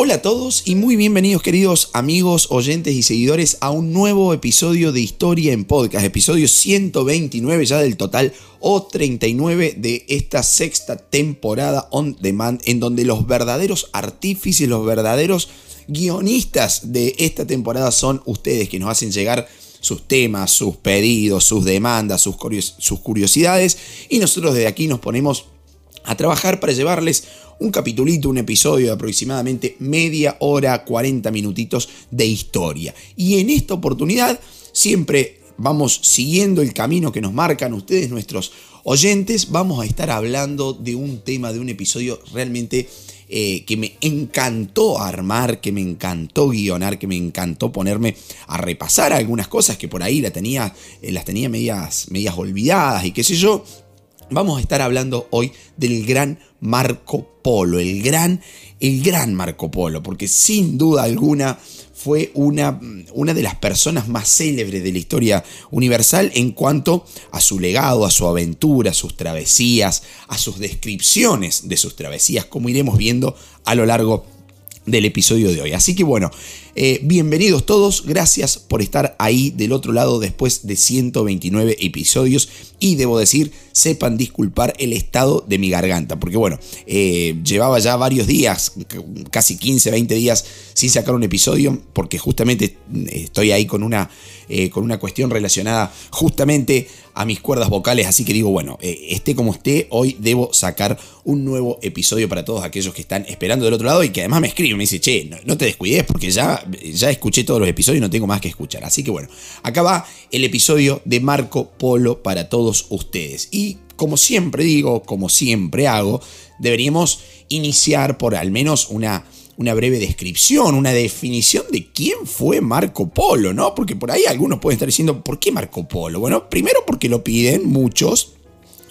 Hola a todos y muy bienvenidos queridos amigos, oyentes y seguidores a un nuevo episodio de Historia en Podcast, episodio 129 ya del total o 39 de esta sexta temporada on demand en donde los verdaderos artífices, los verdaderos guionistas de esta temporada son ustedes que nos hacen llegar sus temas, sus pedidos, sus demandas, sus, curiosidades y nosotros desde aquí nos ponemos a trabajar para llevarles un capitulito, un episodio de aproximadamente media hora, 40 minutitos de historia. Y en esta oportunidad siempre vamos siguiendo el camino que nos marcan ustedes, nuestros oyentes, vamos a estar hablando de un tema, de un episodio realmente eh, que me encantó armar, que me encantó guionar, que me encantó ponerme a repasar algunas cosas que por ahí la tenía, eh, las tenía medias, medias olvidadas y qué sé yo. Vamos a estar hablando hoy del gran Marco Polo, el gran, el gran Marco Polo, porque sin duda alguna fue una, una, de las personas más célebres de la historia universal en cuanto a su legado, a su aventura, a sus travesías, a sus descripciones de sus travesías, como iremos viendo a lo largo del episodio de hoy. Así que bueno, eh, bienvenidos todos, gracias por estar ahí del otro lado después de 129 episodios y debo decir, sepan disculpar el estado de mi garganta, porque bueno, eh, llevaba ya varios días, casi 15, 20 días sin sacar un episodio, porque justamente mm, estoy ahí con una, eh, con una cuestión relacionada justamente a mis cuerdas vocales, así que digo, bueno, esté como esté, hoy debo sacar un nuevo episodio para todos aquellos que están esperando del otro lado y que además me escriben, me dice, che, no te descuides porque ya ya escuché todos los episodios y no tengo más que escuchar. Así que bueno, acá va el episodio de Marco Polo para todos ustedes. Y como siempre digo, como siempre hago, deberíamos iniciar por al menos una, una breve descripción, una definición de quién fue Marco Polo, ¿no? Porque por ahí algunos pueden estar diciendo, ¿por qué Marco Polo? Bueno, primero porque lo piden muchos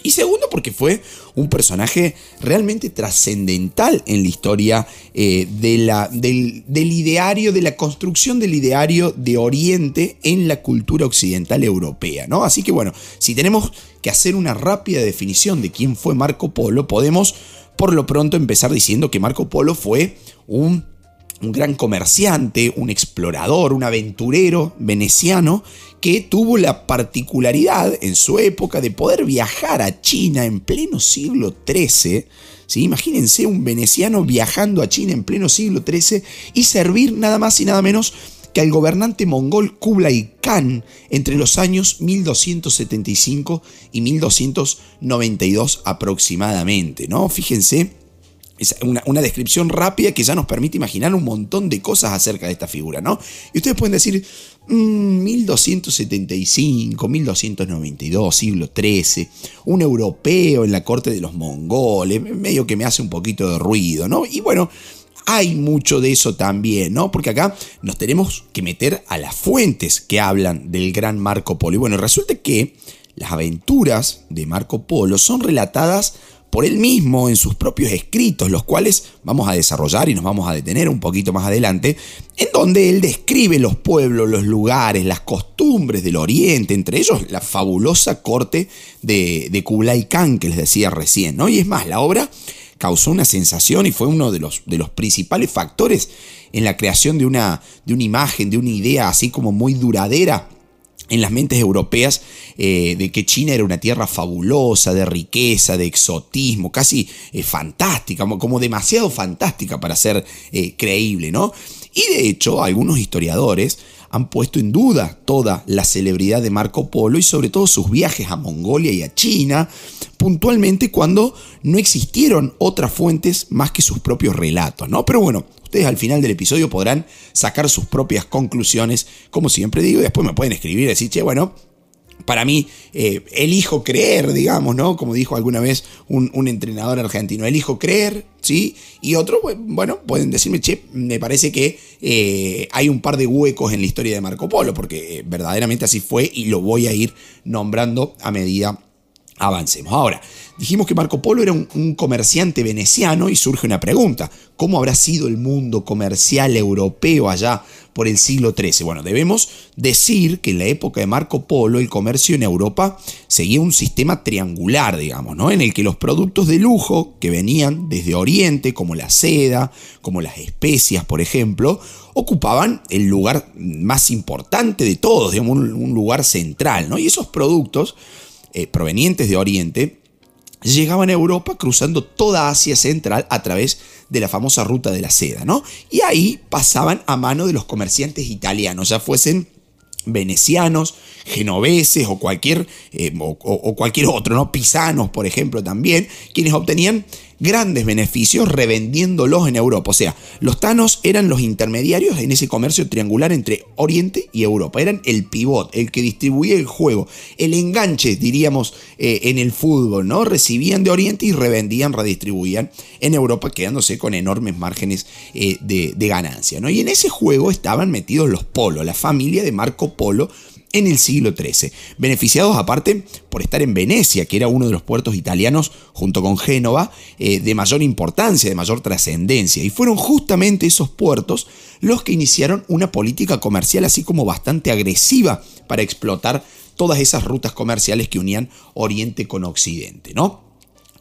y segundo, porque fue un personaje realmente trascendental en la historia eh, del, ideario, de la construcción del ideario de Oriente en la cultura occidental europea. ¿no? Así que bueno, si tenemos que hacer una rápida definición de quién fue Marco Polo, podemos por lo pronto empezar diciendo que Marco Polo fue un un gran comerciante, un explorador, un aventurero veneciano que tuvo la particularidad en su época de poder viajar a China en pleno siglo XIII. ¿sí? Imagínense un veneciano viajando a China en pleno siglo XIII y servir nada más y nada menos que al gobernante mongol Kublai Khan entre los años 1275 y 1292 aproximadamente. ¿no? Fíjense es una, descripción rápida que ya nos permite imaginar un montón de cosas acerca de esta figura, ¿no? Y ustedes pueden decir, 1275, mm, 1292, siglo XIII, un europeo en la corte de los mongoles, medio que me hace un poquito de ruido, ¿no? Y bueno, hay mucho de eso también, ¿no? Porque acá nos tenemos que meter a las fuentes que hablan del gran Marco Polo. Y bueno, resulta que las aventuras de Marco Polo son relatadas por él mismo en sus propios escritos, los cuales vamos a desarrollar y nos vamos a detener un poquito más adelante, en donde él describe los pueblos, los lugares, las costumbres del Oriente, entre ellos la fabulosa corte de, de Kublai Khan que les decía recién, ¿no? Y es más, la obra causó una sensación y fue uno de los, de los principales factores en la creación de una, de una imagen, de una idea así como muy duradera en las mentes europeas eh, de que China era una tierra fabulosa, de riqueza, de exotismo, casi eh, fantástica, como, demasiado fantástica para ser eh, creíble, ¿no? Y de hecho, algunos historiadores han puesto en duda toda la celebridad de Marco Polo y sobre todo sus viajes a Mongolia y a China, puntualmente cuando no existieron otras fuentes más que sus propios relatos, ¿no? Pero bueno, ustedes al final del episodio podrán sacar sus propias conclusiones, como siempre digo, y después me pueden escribir y decir, che, bueno, para mí, eh, elijo creer, digamos, ¿no? Como dijo alguna vez un, entrenador argentino, elijo creer, ¿sí? Y otro, bueno, pueden decirme, che, me parece que eh, hay un par de huecos en la historia de Marco Polo, porque eh, verdaderamente así fue y lo voy a ir nombrando a medida Avancemos. Ahora, dijimos que Marco Polo era un, comerciante veneciano y surge una pregunta. ¿Cómo habrá sido el mundo comercial europeo allá por el siglo XIII? Bueno, debemos decir que en la época de Marco Polo el comercio en Europa seguía un sistema triangular, digamos, ¿no? En el que los productos de lujo que venían desde Oriente, como la seda, como las especias, por ejemplo, ocupaban el lugar más importante de todos, digamos, un, lugar central, ¿no? Y esos productos eh, provenientes de Oriente llegaban a Europa cruzando toda Asia Central a través de la famosa ruta de la seda, ¿no? Y ahí pasaban a mano de los comerciantes italianos, ya fuesen venecianos, genoveses o cualquier, eh, o, cualquier otro, ¿no? Pisanos, por ejemplo, también, quienes obtenían grandes beneficios revendiéndolos en Europa. O sea, los tanos eran los intermediarios en ese comercio triangular entre Oriente y Europa. Eran el pivot, el que distribuía el juego, el enganche, diríamos, eh, en el fútbol, ¿no? Recibían de Oriente y revendían, redistribuían en Europa, quedándose con enormes márgenes eh, de, de ganancia, ¿no? Y en ese juego estaban metidos los Polo, la familia de Marco Polo, en el siglo XIII, beneficiados aparte por estar en Venecia, que era uno de los puertos italianos, junto con Génova, eh, de mayor importancia, de mayor trascendencia. Y fueron justamente esos puertos los que iniciaron una política comercial así como bastante agresiva para explotar todas esas rutas comerciales que unían Oriente con Occidente, ¿no?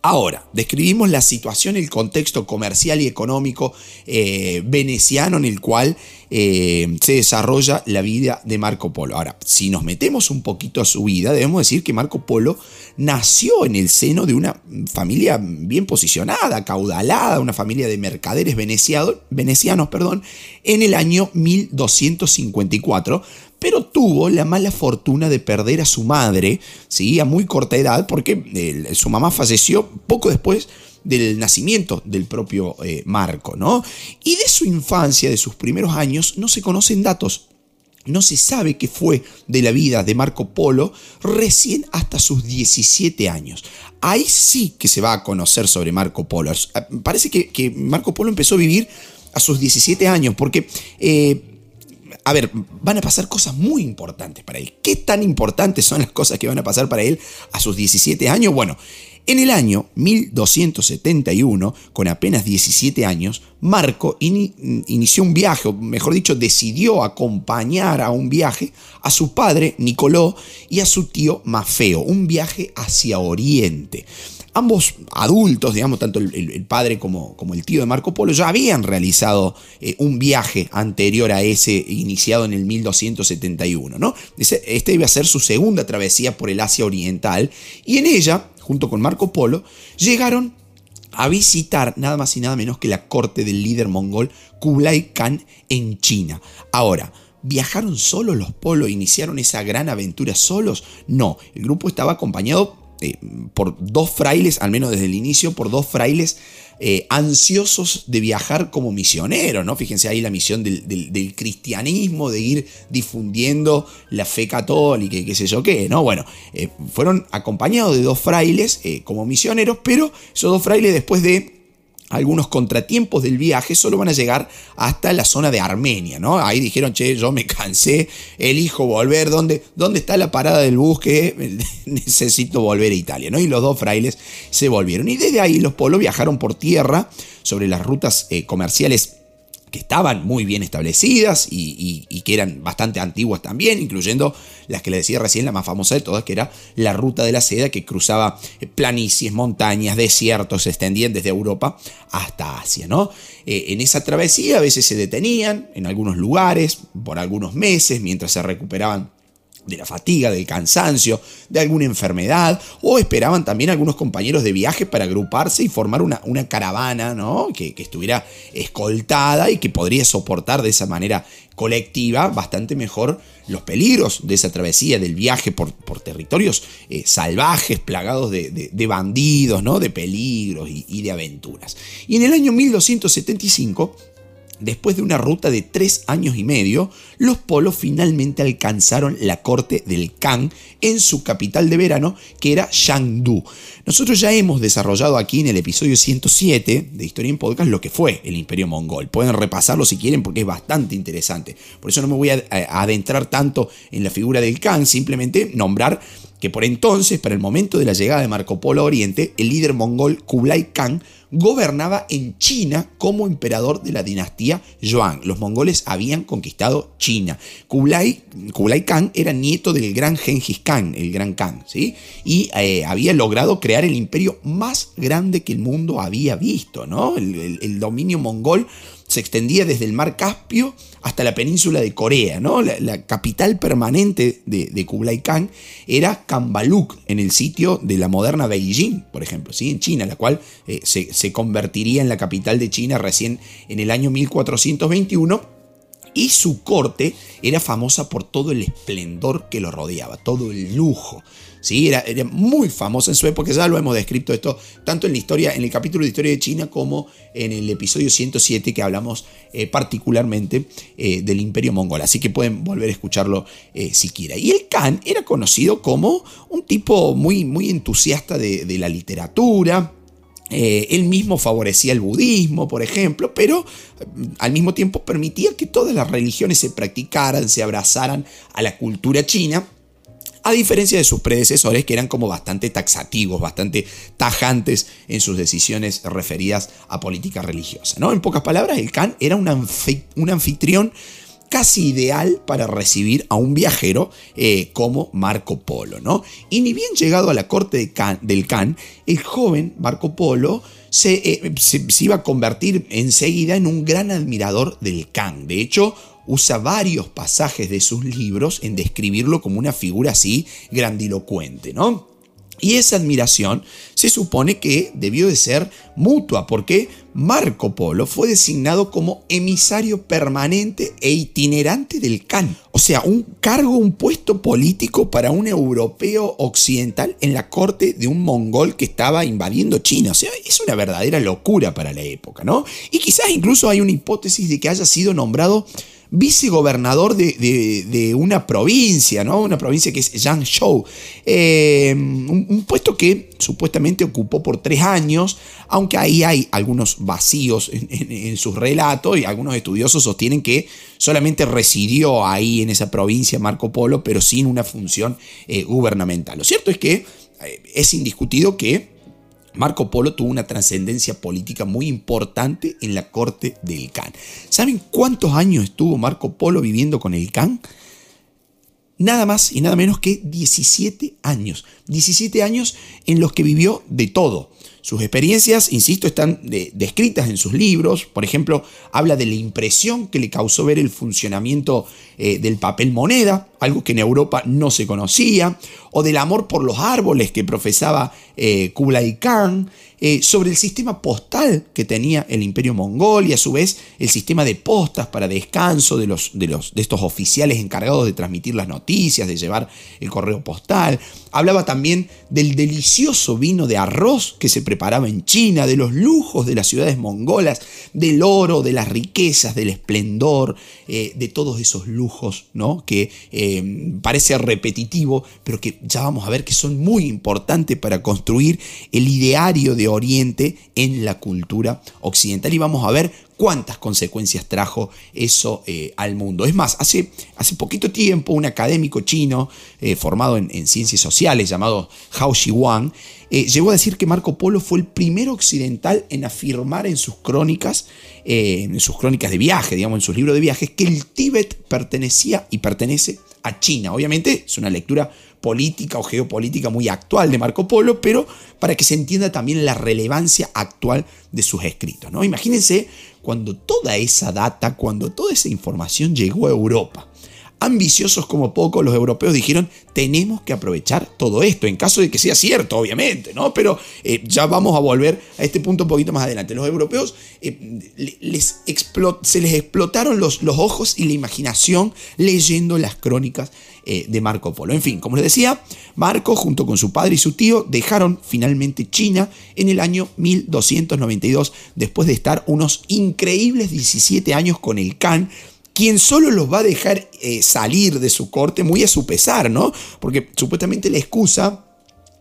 Ahora, describimos la situación, el contexto comercial y económico eh, veneciano en el cual eh, se desarrolla la vida de Marco Polo. Ahora, si nos metemos un poquito a su vida, debemos decir que Marco Polo nació en el seno de una familia bien posicionada, caudalada, una familia de mercaderes venecianos, perdón, en el año 1254 pero tuvo la mala fortuna de perder a su madre, ¿sí? a muy corta edad, porque eh, su mamá falleció poco después del nacimiento del propio eh, Marco, ¿no? Y de su infancia, de sus primeros años, no se conocen datos. No se sabe qué fue de la vida de Marco Polo recién hasta sus 17 años. Ahí sí que se va a conocer sobre Marco Polo. Parece que, Marco Polo empezó a vivir a sus 17 años porque... Eh, a ver, van a pasar cosas muy importantes para él. ¿Qué tan importantes son las cosas que van a pasar para él a sus 17 años? Bueno, en el año 1271, con apenas 17 años, Marco inició un viaje, o mejor dicho, decidió acompañar a un viaje a su padre Nicoló y a su tío Mafeo, un viaje hacia Oriente. Ambos adultos, digamos, tanto el, padre como, el tío de Marco Polo, ya habían realizado eh, un viaje anterior a ese iniciado en el 1271. ¿no? Este iba a ser su segunda travesía por el Asia Oriental y en ella junto con Marco Polo, llegaron a visitar nada más y nada menos que la corte del líder mongol Kublai Khan en China. Ahora, ¿viajaron solos los Polo? ¿Iniciaron esa gran aventura solos? No, el grupo estaba acompañado eh, por dos frailes, al menos desde el inicio, por dos frailes eh, ansiosos de viajar como misioneros, ¿no? Fíjense ahí la misión del, cristianismo, de ir difundiendo la fe católica y qué sé yo qué, ¿no? Bueno, eh, fueron acompañados de dos frailes como misioneros, pero esos dos frailes después de algunos contratiempos del viaje solo van a llegar hasta la zona de Armenia, ¿no? Ahí dijeron, che, yo me cansé, elijo volver, ¿dónde, dónde está la parada del bus que necesito volver a Italia, ¿no? Y los dos frailes se volvieron. Y desde ahí los polos viajaron por tierra sobre las rutas eh, comerciales que estaban muy bien establecidas y, que eran bastante antiguas también, incluyendo las que le decía recién, la más famosa de todas, que era la ruta de la seda que cruzaba eh, planicies, montañas, desiertos, se extendían desde Europa hasta Asia. ¿no? Eh, en esa travesía a veces se detenían en algunos lugares por algunos meses mientras se recuperaban de la fatiga, del cansancio, de alguna enfermedad, o esperaban también algunos compañeros de viaje para agruparse y formar una, una caravana ¿no? que, estuviera escoltada y que podría soportar de esa manera colectiva bastante mejor los peligros de esa travesía, del viaje por, por territorios eh, salvajes, plagados de, bandidos, ¿no? de peligros y, y de aventuras. Y en el año 1275, Después de una ruta de tres años y medio, los polos finalmente alcanzaron la corte del Khan en su capital de verano, que era Shangdu. Nosotros ya hemos desarrollado aquí en el episodio 107 de Historia en Podcast lo que fue el Imperio Mongol. Pueden repasarlo si quieren porque es bastante interesante. Por eso no me voy a adentrar tanto en la figura del Khan, simplemente nombrar que por entonces, para el momento de la llegada de Marco Polo a Oriente, el líder mongol Kublai Khan gobernaba en China como emperador de la dinastía Yuan. Los mongoles habían conquistado China. Kublai, Kublai Khan era nieto del gran Genghis Khan, el gran Khan, ¿sí? y eh, había logrado crear el imperio más grande que el mundo había visto. ¿no? el dominio mongol se extendía desde el mar Caspio hasta la península de Corea. ¿no? La, capital permanente de, Kublai Khan era Kambaluk, en el sitio de la moderna Beijing, por ejemplo, ¿sí? en China, la cual eh, se, se convertiría en la capital de China recién en el año 1421 y su corte era famosa por todo el esplendor que lo rodeaba, todo el lujo. ¿sí? Era, era, muy famosa en su época, ya lo hemos descrito esto tanto en la historia, en el capítulo de historia de China como en el episodio 107 que hablamos eh, particularmente eh, del imperio mongol. Así que pueden volver a escucharlo eh, si quieren. Y el Khan era conocido como un tipo muy, muy entusiasta de la literatura, eh, él mismo favorecía el budismo, por ejemplo, pero mm, al mismo tiempo permitía que todas las religiones se practicaran, se abrazaran a la cultura china, a diferencia de sus predecesores que eran como bastante taxativos, bastante tajantes en sus decisiones referidas a política religiosa. ¿no? En pocas palabras, el Khan era un, anfitrión casi ideal para recibir a un viajero eh, como Marco Polo, ¿no? Y ni bien llegado a la corte del Khan, el joven Marco Polo eh, se, se, iba a convertir enseguida en un gran admirador del Khan. De hecho, usa varios pasajes de sus libros en describirlo como una figura así grandilocuente, ¿no? Y esa admiración se supone que debió de ser mutua, porque Marco Polo fue designado como emisario permanente e itinerante del Khan. O sea, un cargo, un puesto político para un europeo occidental en la corte de un mongol que estaba invadiendo China. O sea, es una verdadera locura para la época, ¿no? Y quizás incluso hay una hipótesis de que haya sido nombrado vicegobernador de, de, una provincia, ¿no? Una provincia que es Yangzhou. Eh, un, puesto que supuestamente ocupó por tres años, aunque ahí hay algunos vacíos en, sus relatos y algunos estudiosos sostienen que solamente residió ahí en esa provincia Marco Polo, pero sin una función eh, gubernamental. Lo cierto es que eh, es indiscutido que Marco Polo tuvo una trascendencia política muy importante en la corte del Khan. ¿Saben cuántos años estuvo Marco Polo viviendo con el Khan? Nada más y nada menos que 17 años. 17 años en los que vivió de todo. Sus experiencias, insisto, están descritas en sus libros. Por ejemplo, habla de la impresión que le causó ver el funcionamiento eh, del papel moneda, algo que en Europa no se conocía, o del amor por los árboles que profesaba eh, Kublai Khan, eh, sobre el sistema postal que tenía el imperio mongol y a su vez el sistema de postas para descanso de, los, de, los, de estos oficiales encargados de transmitir las noticias, de llevar el correo postal. Hablaba también del delicioso vino de arroz que se preparaba en China, de los lujos de las ciudades mongolas, del oro, de las riquezas, del esplendor, de todos esos lujos ¿no? que eh, parece repetitivo, pero que ya vamos a ver que son muy importantes para construir el ideario de Oriente en la cultura occidental y vamos a ver cuántas consecuencias trajo eso eh, al mundo. Es más, hace, hace poquito tiempo un académico chino eh, formado en, ciencias sociales llamado Hao Xiwan llegó a decir que Marco Polo fue el primer occidental en afirmar en sus crónicas, en sus crónicas de viaje, digamos, en sus libros de viajes, que el Tíbet pertenecía y pertenece a China. Obviamente es una lectura política o geopolítica muy actual de Marco Polo, pero para que se entienda también la relevancia actual de sus escritos. ¿no? Imagínense cuando toda esa data, cuando toda esa información llegó a Europa ambiciosos como poco, los europeos dijeron, tenemos que aprovechar todo esto, en caso de que sea cierto, obviamente, ¿no? Pero eh, ya vamos a volver a este punto un poquito más adelante. Los europeos eh, les se les explotaron los, ojos y la imaginación leyendo las crónicas eh, de Marco Polo. En fin, como les decía, Marco junto con su padre y su tío dejaron finalmente China en el año 1292, después de estar unos increíbles 17 años con el Khan, quien solo los va a dejar eh, salir de su corte muy a su pesar, ¿no? Porque supuestamente la excusa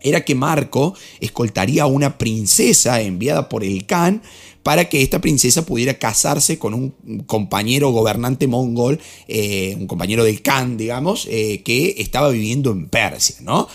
era que Marco escoltaría a una princesa enviada por el Khan para que esta princesa pudiera casarse con un compañero gobernante mongol, eh, un compañero del Khan, digamos, eh, que estaba viviendo en Persia, ¿no?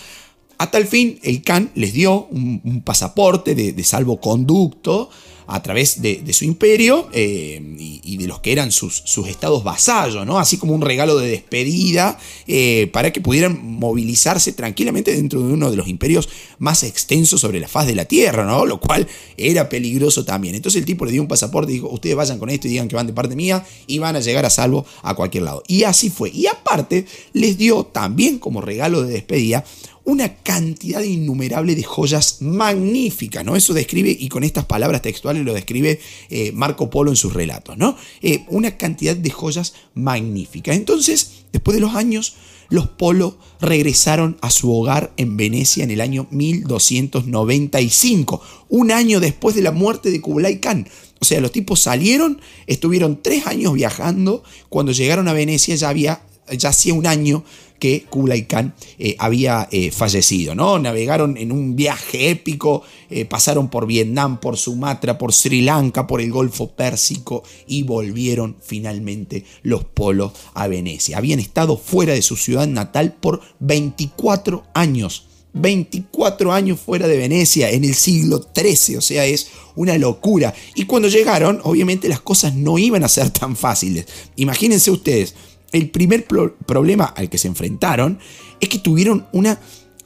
A tal fin, el Khan les dio un, pasaporte de salvoconducto a través de, su imperio eh, y, de los que eran sus, estados vasallos, ¿no? así como un regalo de despedida eh, para que pudieran movilizarse tranquilamente dentro de uno de los imperios más extensos sobre la faz de la tierra, ¿no? lo cual era peligroso también. Entonces el tipo le dio un pasaporte y dijo, ustedes vayan con esto y digan que van de parte mía y van a llegar a salvo a cualquier lado. Y así fue. Y aparte les dio también como regalo de despedida una cantidad innumerable de joyas magníficas, ¿no? Eso describe, y con estas palabras textuales lo describe eh, Marco Polo en sus relatos, ¿no? Eh, una cantidad de joyas magníficas. Entonces, después de los años, los Polo regresaron a su hogar en Venecia en el año 1295, un año después de la muerte de Kublai Khan. O sea, los tipos salieron, estuvieron tres años viajando, cuando llegaron a Venecia ya había, ya hacía un año que Kublai Khan eh, había eh, fallecido. ¿no? Navegaron en un viaje épico, eh, pasaron por Vietnam, por Sumatra, por Sri Lanka, por el Golfo Pérsico y volvieron finalmente los polos a Venecia. Habían estado fuera de su ciudad natal por 24 años. 24 años fuera de Venecia en el siglo XIII, o sea, es una locura. Y cuando llegaron, obviamente las cosas no iban a ser tan fáciles. Imagínense ustedes, el primer problema al que se enfrentaron es que tuvieron una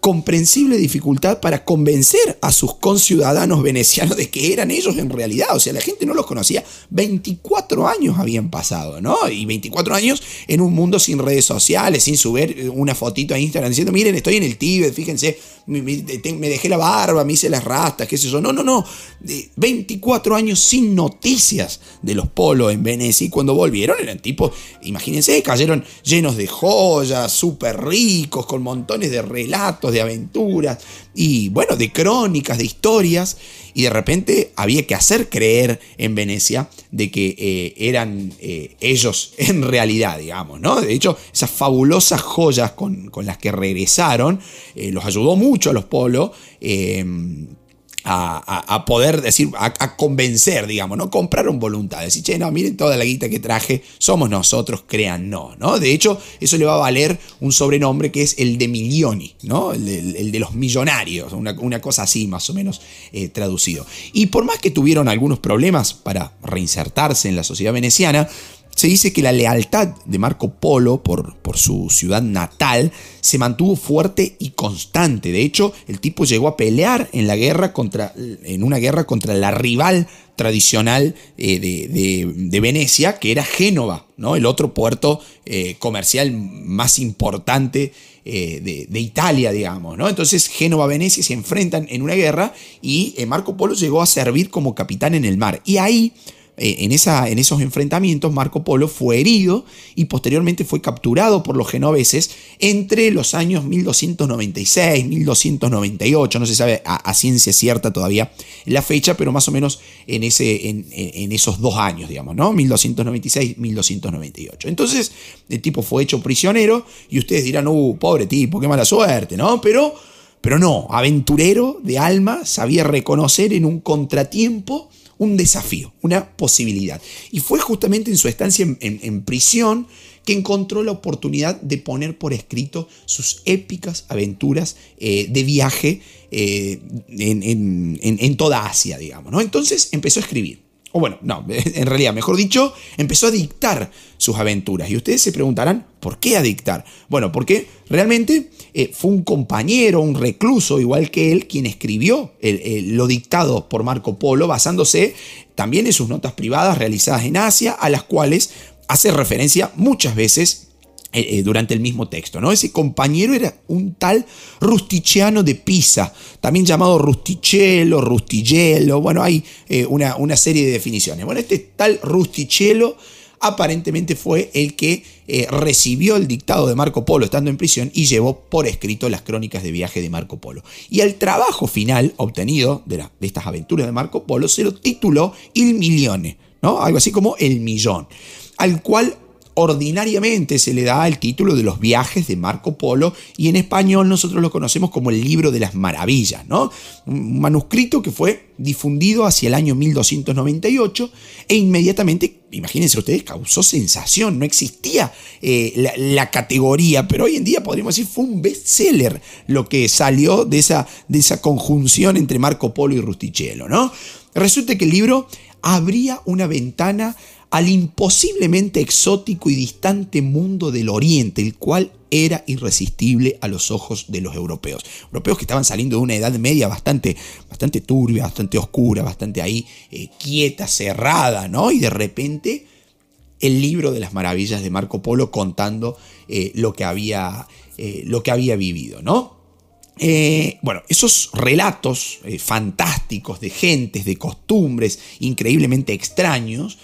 comprensible dificultad para convencer a sus conciudadanos venecianos de que eran ellos en realidad. O sea, la gente no los conocía. 24 años habían pasado, ¿no? Y 24 años en un mundo sin redes sociales, sin subir una fotito a Instagram diciendo, miren, estoy en el Tíbet, fíjense, me, dejé la barba, me hice las rastas, qué sé yo. No, no, no. 24 años sin noticias de los polos en Venecia. Y cuando volvieron eran tipos, imagínense, cayeron llenos de joyas, súper ricos, con montones de relatos, de aventuras y bueno, de crónicas, de historias, y de repente había que hacer creer en Venecia de que eh, eran eh, ellos en realidad, digamos, ¿no? De hecho, esas fabulosas joyas con, las que regresaron eh, los ayudó mucho a los polos a, poder decir, a, convencer, digamos, ¿no? Compraron voluntad. Decir, che, no, miren toda la guita que traje, somos nosotros, crean no, ¿no? De hecho, eso le va a valer un sobrenombre que es el de Milioni, ¿no? El de, los millonarios, una, cosa así más o menos eh, traducido. Y por más que tuvieron algunos problemas para reinsertarse en la sociedad veneciana, se dice que la lealtad de Marco Polo por, su ciudad natal se mantuvo fuerte y constante. De hecho, el tipo llegó a pelear en, la guerra contra, en una guerra contra la rival tradicional eh, de, Venecia, que era Génova, ¿no? el otro puerto eh, comercial más importante eh, de, Italia, digamos. ¿no? Entonces Génova-Venecia se enfrentan en una guerra y Marco Polo llegó a servir como capitán en el mar. Y ahí en, esa, en, esos enfrentamientos Marco Polo fue herido y posteriormente fue capturado por los genoveses entre los años 1296, 1298, no se sabe a, ciencia cierta todavía la fecha, pero más o menos en, ese, en, esos dos años, digamos, ¿no? 1296, 1298. Entonces el tipo fue hecho prisionero y ustedes dirán, uh, pobre tipo, qué mala suerte, ¿no? Pero, pero no, aventurero de alma, sabía reconocer en un contratiempo un desafío, una posibilidad. Y fue justamente en su estancia en, prisión que encontró la oportunidad de poner por escrito sus épicas aventuras eh, de viaje eh, en, toda Asia, digamos. ¿no? Entonces empezó a escribir. O bueno, no, en realidad, mejor dicho, empezó a dictar sus aventuras. Y ustedes se preguntarán, ¿por qué a dictar? Bueno, porque realmente eh, fue un compañero, un recluso, igual que él, quien escribió lo dictado por Marco Polo, basándose también en sus notas privadas realizadas en Asia, a las cuales hace referencia muchas veces eh, eh, durante el mismo texto. ¿no? Ese compañero era un tal Rustichiano de Pisa, también llamado Rustichello, Rustillo, bueno, hay una, una, serie de definiciones. Bueno, este tal Rustichello aparentemente fue el que recibió el dictado de Marco Polo estando en prisión y llevó por escrito las crónicas de viaje de Marco Polo. Y el trabajo final obtenido de, de estas aventuras de Marco Polo se lo tituló Il Milione, ¿no? algo así como El Millón, al cual ordinariamente se le da el título de los viajes de Marco Polo y en español nosotros lo conocemos como el libro de las maravillas, ¿no? Un manuscrito que fue difundido hacia el año 1298 e inmediatamente, imagínense ustedes, causó sensación, no existía eh, la, la, categoría, pero hoy en día podríamos decir fue un bestseller lo que salió de esa, de esa conjunción entre Marco Polo y Rustichello, ¿no? Resulta que el libro abría una ventana al imposiblemente exótico y distante mundo del Oriente, el cual era irresistible a los ojos de los europeos. Europeos que estaban saliendo de una edad media bastante, bastante turbia, bastante oscura, bastante ahí eh, quieta, cerrada, ¿no? Y de repente el libro de las maravillas de Marco Polo contando eh, lo, que había, eh, lo que había vivido, ¿no? bueno, esos relatos fantásticos de gentes, de costumbres increíblemente extraños,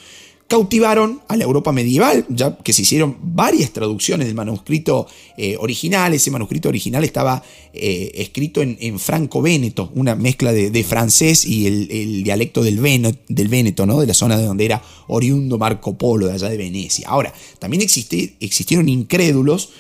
cautivaron a la Europa medieval, ya que se hicieron varias traducciones del manuscrito eh, original. Ese manuscrito original estaba eh, escrito en, franco-véneto, una mezcla de, francés y el, dialecto del, del Véneto, ¿no? de la zona de donde era oriundo Marco Polo, de allá de Venecia. Ahora, también existieron incrédulos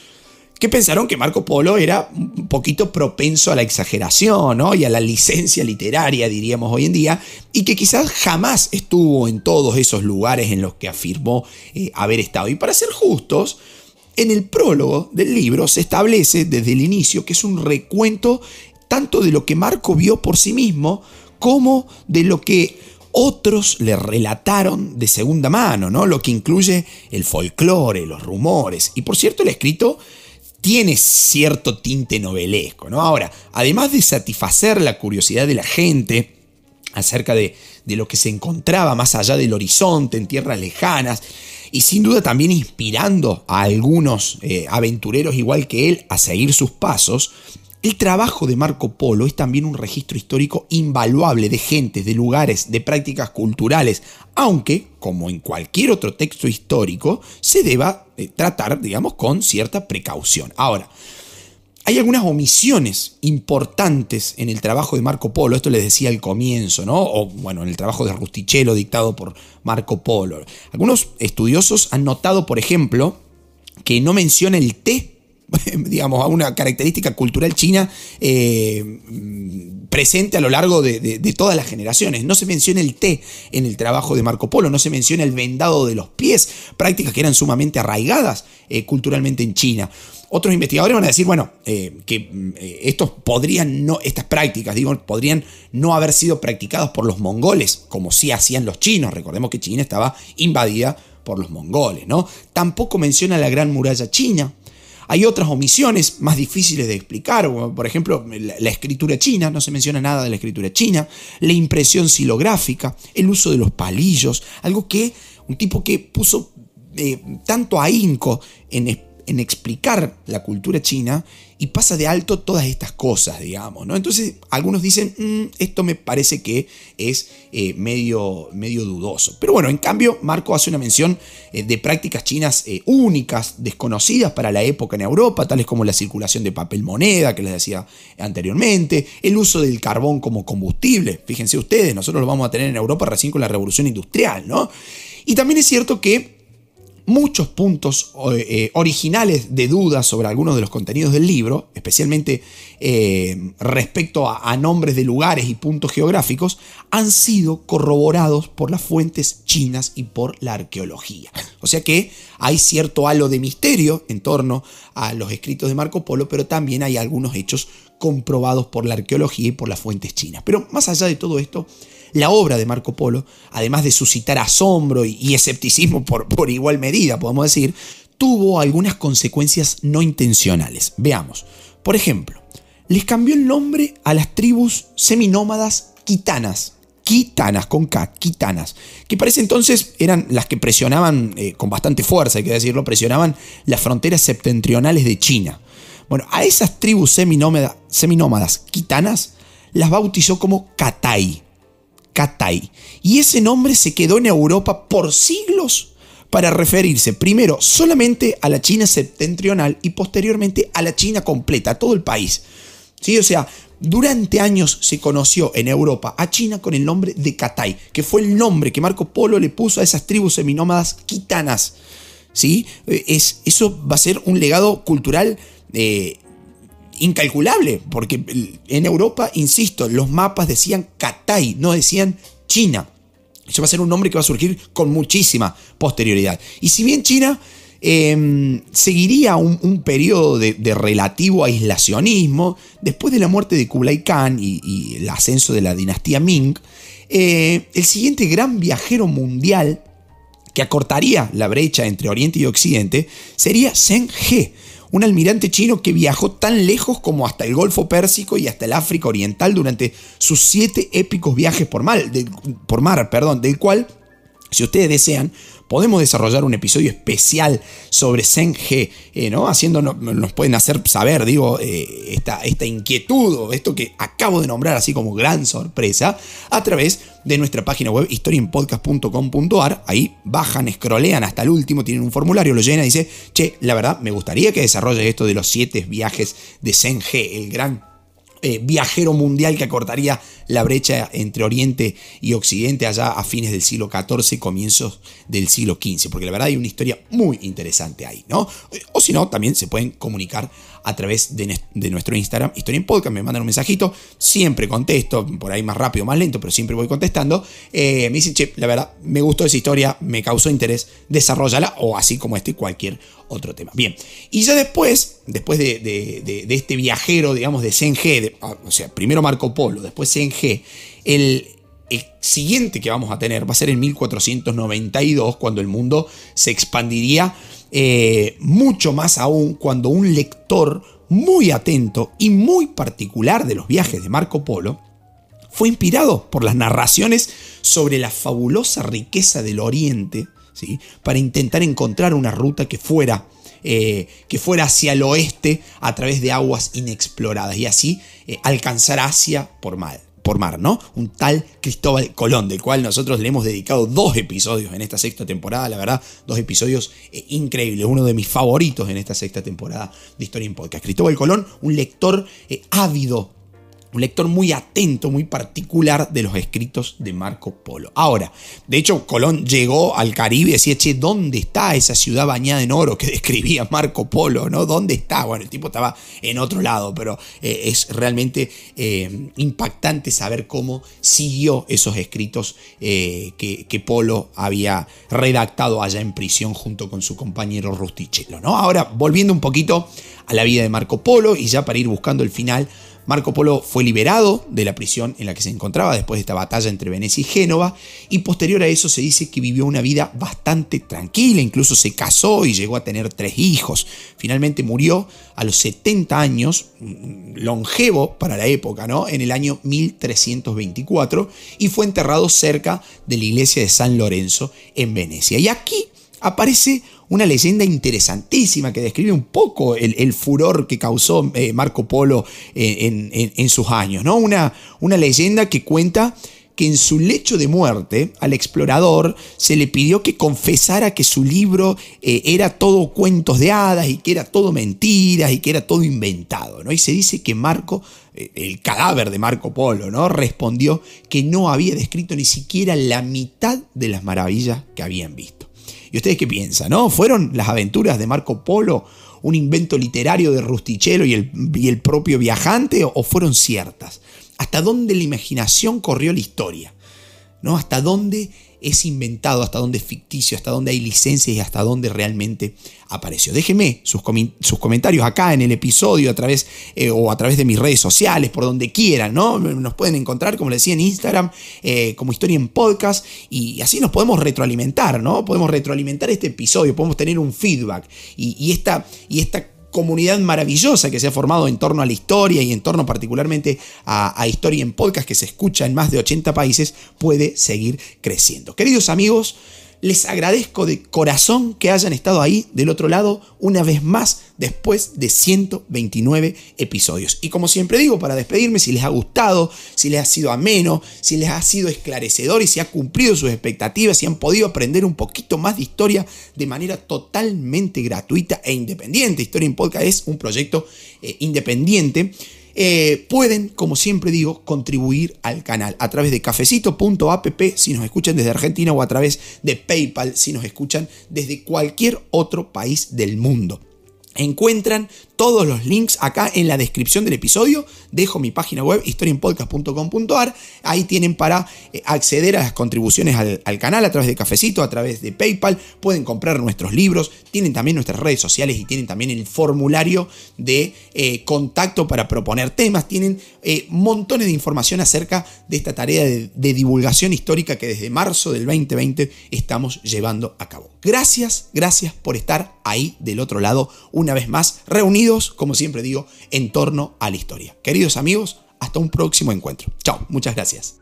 que pensaron que Marco Polo era un poquito propenso a la exageración ¿no? y a la licencia literaria, diríamos hoy en día, y que quizás jamás estuvo en todos esos lugares en los que afirmó eh, haber estado. Y para ser justos, en el prólogo del libro se establece desde el inicio que es un recuento tanto de lo que Marco vio por sí mismo como de lo que otros le relataron de segunda mano, ¿no? Lo que incluye el folclore, los rumores. Y por cierto, el escrito tiene cierto tinte novelesco, ¿no? Ahora, además de satisfacer la curiosidad de la gente acerca de, lo que se encontraba más allá del horizonte, en tierras lejanas, y sin duda también inspirando a algunos eh, aventureros igual que él a seguir sus pasos, el trabajo de Marco Polo es también un registro histórico invaluable de gentes, de lugares, de prácticas culturales, aunque, como en cualquier otro texto histórico, se deba eh, tratar, digamos, con cierta precaución. Ahora, hay algunas omisiones importantes en el trabajo de Marco Polo, esto les decía al comienzo, ¿no? O bueno, en el trabajo de Rustichello dictado por Marco Polo. Algunos estudiosos han notado, por ejemplo, que no menciona el té digamos, a una característica cultural china eh, presente a lo largo de, todas las generaciones. No se menciona el té en el trabajo de Marco Polo, no se menciona el vendado de los pies, prácticas que eran sumamente arraigadas eh, culturalmente en China. Otros investigadores van a decir, bueno, eh, que estos podrían no, estas prácticas, digo, podrían no haber sido practicadas por los mongoles, como sí hacían los chinos. Recordemos que China estaba invadida por los mongoles, ¿no? Tampoco menciona la gran muralla china, hay otras omisiones más difíciles de explicar, por ejemplo la, escritura china, no se menciona nada de la escritura china, la impresión silográfica, el uso de los palillos, algo que un tipo que puso eh, tanto ahínco en en explicar la cultura china y pasa de alto todas estas cosas, digamos, ¿no? Entonces algunos dicen, mm, esto me parece que es eh, medio, medio dudoso. Pero bueno, en cambio, Marco hace una mención eh, de prácticas chinas eh, únicas, desconocidas para la época en Europa, tales como la circulación de papel moneda, que les decía anteriormente, el uso del carbón como combustible. Fíjense ustedes, nosotros lo vamos a tener en Europa recién con la revolución industrial, ¿no? Y también es cierto que muchos puntos eh, originales de dudas sobre algunos de los contenidos del libro, especialmente eh, respecto a, nombres de lugares y puntos geográficos, han sido corroborados por las fuentes chinas y por la arqueología. O sea que hay cierto halo de misterio en torno a los escritos de Marco Polo, pero también hay algunos hechos comprobados por la arqueología y por las fuentes chinas. Pero más allá de todo esto, la obra de Marco Polo, además de suscitar asombro y escepticismo por, por igual medida, podemos decir, tuvo algunas consecuencias no intencionales. Veamos. Por ejemplo, les cambió el nombre a las tribus seminómadas quitanas. Quitanas, con K, quitanas, que parece entonces eran las que presionaban, eh, con bastante fuerza hay que decirlo, presionaban las fronteras septentrionales de China. Bueno, a esas tribus seminómadas, quitanas las bautizó como Katai. Katai. Y ese nombre se quedó en Europa por siglos para referirse primero solamente a la China septentrional y posteriormente a la China completa, a todo el país. ¿Sí? O sea, durante años se conoció en Europa a China con el nombre de Katai, que fue el nombre que Marco Polo le puso a esas tribus seminómadas quitanas. ¿sí? Es, eso va a ser un legado cultural eh, incalculable, porque en Europa, insisto, los mapas decían Katai, no decían China. Eso va a ser un nombre que va a surgir con muchísima posterioridad. Y si bien China em, seguiría un, periodo de, relativo aislacionismo, después de la muerte de Kublai Khan y, el ascenso de la dinastía Ming, eh, el siguiente gran viajero mundial que acortaría la brecha entre Oriente y Occidente sería Zheng He, un almirante chino que viajó tan lejos como hasta el Golfo Pérsico y hasta el África Oriental durante sus siete épicos viajes por, por mar, perdón, del cual, si ustedes desean, podemos desarrollar un episodio especial sobre Zeng-He, eh, ¿no? Haciéndonos, nos pueden hacer saber, digo, eh, esta, inquietud o esto que acabo de nombrar así como gran sorpresa, a través de nuestra página web historienpodcast.com.ar. Ahí bajan, scrollean hasta el último, tienen un formulario, lo llenan y dice, che, la verdad, me gustaría que desarrolle esto de los siete viajes de Zeng-He, el gran eh, viajero mundial que acortaría la brecha entre Oriente y Occidente allá a fines del siglo XIV, comienzos del siglo XV, porque la verdad hay una historia muy interesante ahí, ¿no? O si no, también se pueden comunicar a través de, nuestro Instagram, Historia en Podcast, me mandan un mensajito, siempre contesto, por ahí más rápido, más lento, pero siempre voy contestando. Eh, me dicen, che, la verdad, me gustó esa historia, me causó interés, desarrollala, o así como este, cualquier otro tema. Bien, y ya después, después de, este viajero, digamos, de CNG, ah, o sea, primero Marco Polo, después El siguiente que vamos a tener va a ser en 1492, cuando el mundo se expandiría eh, mucho más aún cuando un lector muy atento y muy particular de los viajes de Marco Polo fue inspirado por las narraciones sobre la fabulosa riqueza del Oriente, ¿sí? para intentar encontrar una ruta que fuera, eh, que fuera hacia el oeste a través de aguas inexploradas y así eh, alcanzar Asia por mal por mar, ¿no? Un tal Cristóbal Colón, del cual nosotros le hemos dedicado dos episodios en esta sexta temporada, la verdad, dos episodios eh, increíbles, uno de mis favoritos en esta sexta temporada de Historia en Podcast. Cristóbal Colón, un lector eh, ávido un lector muy atento, muy particular de los escritos de Marco Polo. Ahora, de hecho, Colón llegó al Caribe y decía, che, ¿dónde está esa ciudad bañada en oro que describía Marco Polo? ¿no? ¿Dónde está? Bueno, el tipo estaba en otro lado, pero eh, es realmente eh, impactante saber cómo siguió esos escritos eh, que, Polo había redactado allá en prisión junto con su compañero Rustichello. ¿no? Ahora, volviendo un poquito a la vida de Marco Polo y ya para ir buscando el final, Marco Polo fue liberado de la prisión en la que se encontraba después de esta batalla entre Venecia y Génova y posterior a eso se dice que vivió una vida bastante tranquila, incluso se casó y llegó a tener tres hijos. Finalmente murió a los 70 años, mm, longevo para la época, ¿no? En el año 1324 y fue enterrado cerca de la iglesia de San Lorenzo en Venecia. Y aquí aparece una leyenda interesantísima que describe un poco el, furor que causó eh, Marco Polo en, sus años, ¿no? Una, una leyenda que cuenta que en su lecho de muerte al explorador se le pidió que confesara que su libro eh, era todo cuentos de hadas y que era todo mentiras y que era todo inventado. ¿no? Y se dice que Marco, eh, el cadáver de Marco Polo, ¿no? respondió que no había descrito ni siquiera la mitad de las maravillas que habían visto. ¿Y ustedes qué piensan? ¿No? ¿Fueron las aventuras de Marco Polo un invento literario de Rustichello y el, y el propio viajante o fueron ciertas? ¿Hasta dónde la imaginación corrió la historia? ¿No? ¿Hasta dónde es inventado, hasta dónde es ficticio, hasta dónde hay licencias y hasta dónde realmente apareció. Déjenme sus, sus comentarios acá en el episodio a través eh, o a través de mis redes sociales, por donde quieran, ¿no? Nos pueden encontrar, como les decía, en Instagram, eh, como Historia en Podcast, y así nos podemos retroalimentar, ¿no? Podemos retroalimentar este episodio, podemos tener un feedback. Y, y esta, y esta comunidad maravillosa que se ha formado en torno a la historia y en torno particularmente a, Historia en Podcast que se escucha en más de 80 países puede seguir creciendo. Queridos amigos, les agradezco de corazón que hayan estado ahí del otro lado una vez más después de 129 episodios. Y como siempre digo, para despedirme, si les ha gustado, si les ha sido ameno, si les ha sido esclarecedor y si ha cumplido sus expectativas, si han podido aprender un poquito más de historia de manera totalmente gratuita e independiente. Historia en Podcast es un proyecto eh, independiente eh, pueden, como siempre digo, contribuir al canal a través de cafecito.app si nos escuchan desde Argentina o a través de PayPal si nos escuchan desde cualquier otro país del mundo. Encuentran todos los links acá en la descripción del episodio. Dejo mi página web historienpodcast.com.ar. Ahí tienen para eh, acceder a las contribuciones al, canal a través de Cafecito, a través de PayPal. Pueden comprar nuestros libros. Tienen también nuestras redes sociales y tienen también el formulario de eh, contacto para proponer temas. Tienen eh, montones de información acerca de esta tarea de, de divulgación histórica que desde marzo del 2020 estamos llevando a cabo. Gracias, gracias por estar ahí del otro lado una vez más reunidos como siempre digo, en torno a la historia. Queridos amigos, hasta un próximo encuentro. Chao, muchas gracias.